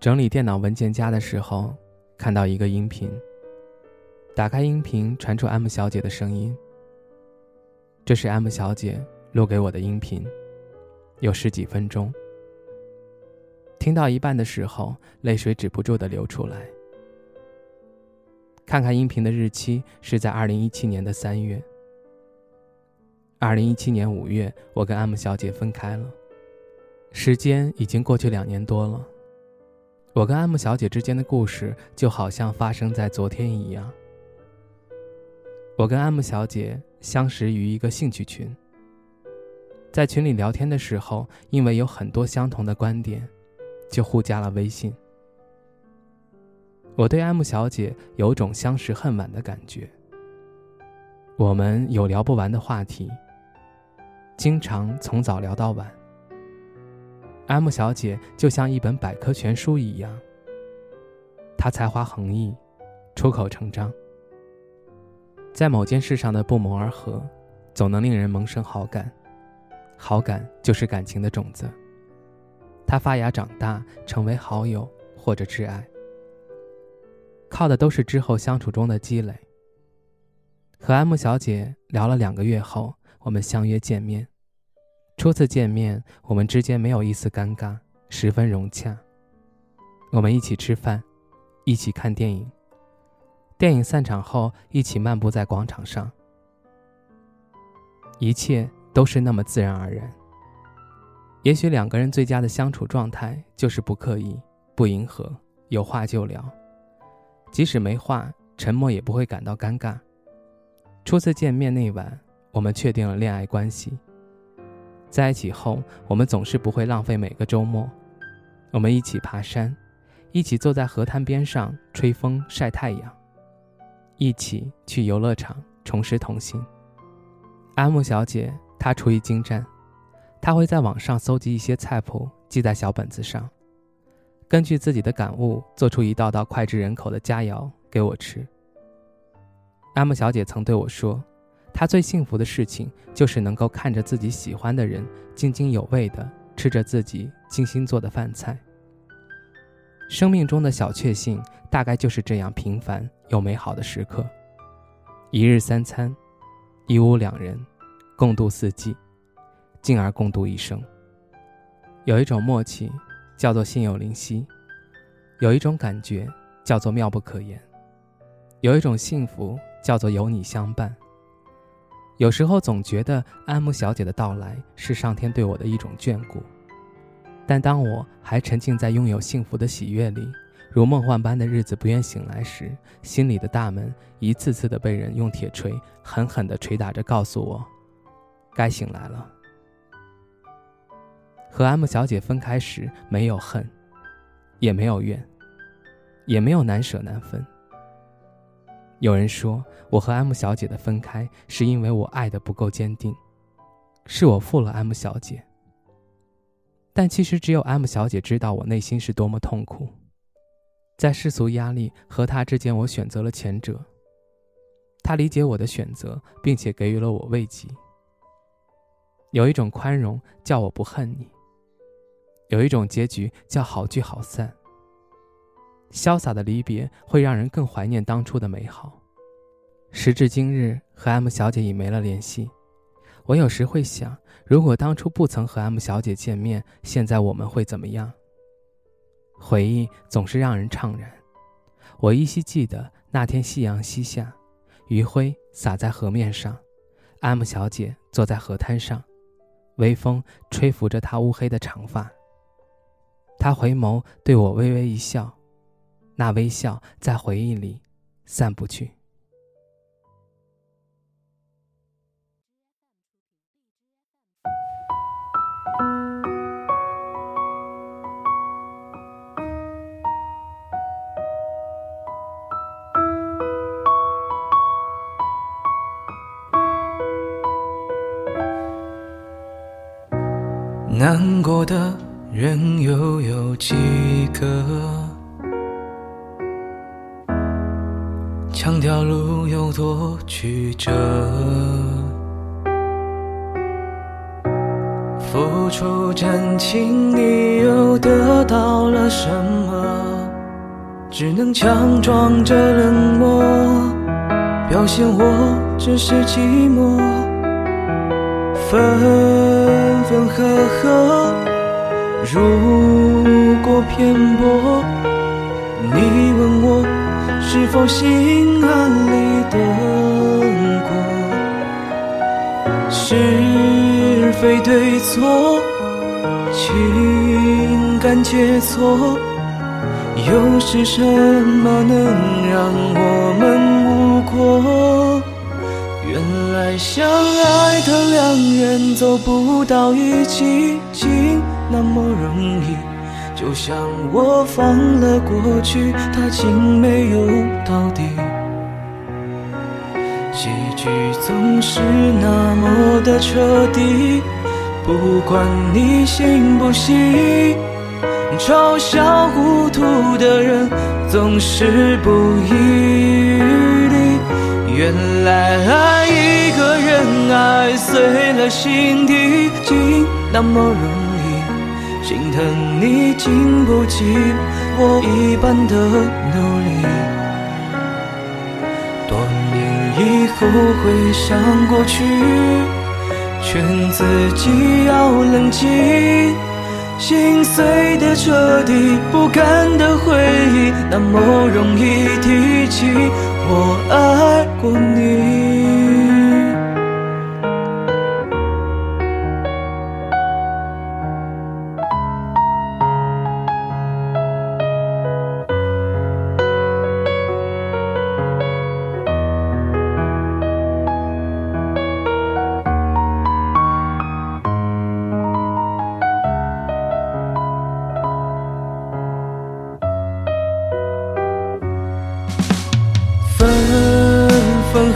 整理电脑文件夹的时候，看到一个音频。打开音频，传出 M 小姐的声音。这是 M 小姐录给我的音频，有十几分钟。听到一半的时候，泪水止不住的流出来。看看音频的日期是在二零一七年的三月。二零一七年五月，我跟 M 小姐分开了。时间已经过去两年多了。我跟 M 小姐之间的故事就好像发生在昨天一样。我跟 M 小姐相识于一个兴趣群，在群里聊天的时候，因为有很多相同的观点，就互加了微信。我对 M 小姐有种相识恨晚的感觉。我们有聊不完的话题，经常从早聊到晚。M 小姐就像一本百科全书一样，她才华横溢，出口成章，在某件事上的不谋而合，总能令人萌生好感，好感就是感情的种子。它发芽长大，成为好友或者挚爱，靠的都是之后相处中的积累。和 M 小姐聊了两个月后，我们相约见面。初次见面，我们之间没有一丝尴尬，十分融洽。我们一起吃饭，一起看电影。电影散场后，一起漫步在广场上。一切都是那么自然而然。也许两个人最佳的相处状态就是不刻意、不迎合，有话就聊。即使没话，沉默也不会感到尴尬。初次见面那晚，我们确定了恋爱关系。在一起后，我们总是不会浪费每个周末。我们一起爬山，一起坐在河滩边上吹风晒太阳，一起去游乐场重拾童心。阿木小姐她厨艺精湛，她会在网上搜集一些菜谱，记在小本子上，根据自己的感悟做出一道道脍炙人口的佳肴给我吃。阿木小姐曾对我说。他最幸福的事情，就是能够看着自己喜欢的人津津有味地吃着自己精心做的饭菜。生命中的小确幸，大概就是这样平凡又美好的时刻。一日三餐，一屋两人，共度四季，进而共度一生。有一种默契，叫做心有灵犀；有一种感觉，叫做妙不可言；有一种幸福，叫做有你相伴。有时候总觉得安慕小姐的到来是上天对我的一种眷顾，但当我还沉浸在拥有幸福的喜悦里，如梦幻般的日子不愿醒来时，心里的大门一次次的被人用铁锤狠狠地捶打着，告诉我，该醒来了。和安慕小姐分开时，没有恨，也没有怨，也没有难舍难分。有人说，我和 M 小姐的分开是因为我爱的不够坚定，是我负了 M 小姐。但其实只有 M 小姐知道我内心是多么痛苦，在世俗压力和她之间，我选择了前者。她理解我的选择，并且给予了我慰藉。有一种宽容叫我不恨你，有一种结局叫好聚好散。潇洒的离别会让人更怀念当初的美好。时至今日，和 M 小姐已没了联系。我有时会想，如果当初不曾和 M 小姐见面，现在我们会怎么样？回忆总是让人怅然。我依稀记得那天夕阳西下，余晖洒在河面上，M 小姐坐在河滩上，微风吹拂着她乌黑的长发。她回眸对我微微一笑。那微笑在回忆里散不去。难过的人又有几个？强调路有多曲折，付出真情，你又得到了什么？只能强装着冷漠，表现我只是寂寞。分分合合，如果偏颇，你问我是否心安理得过？是非对错，情感切磋。又是什么能让我们无果？原来相爱的两人走不到一起，竟那么容易。就像我放了过去，他竟没有到底。结局总是那么的彻底，不管你信不信。嘲笑糊涂的人总是不遗余力。原来爱一个人，爱碎了心底，竟那么容易。心疼你经不起我一般的努力。多年以后回想过去，劝自己要冷静。心碎的彻底，不甘的回忆，那么容易提起。我爱过你。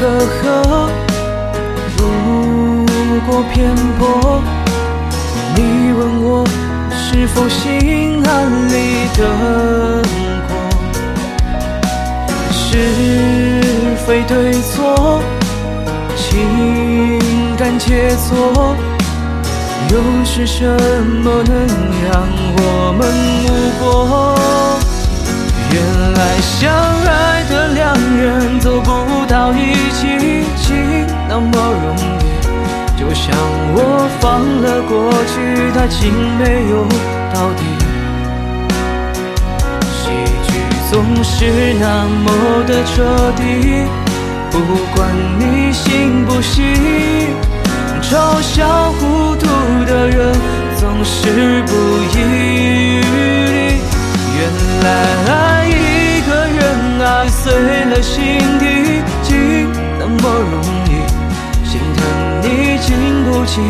隔阂，如果偏颇，你问我是否心安理得过？是非对错，情感切磋，又是什么能让我们无果？原来相爱的两人走不，那么容易。就像我放了过去，他竟没有到底。喜剧总是那么的彻底，不管你信不信，嘲笑糊涂的人总是不遗余力。原来爱。碎了心底，竟那么容易。经不起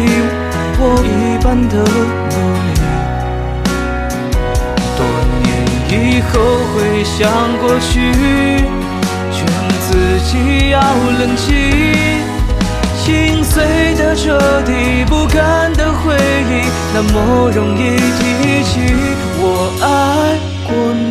我一般的努力。多年以后回想过去，劝自己要冷静。心碎的彻底，不堪的回忆，那么容易提起。我爱过你。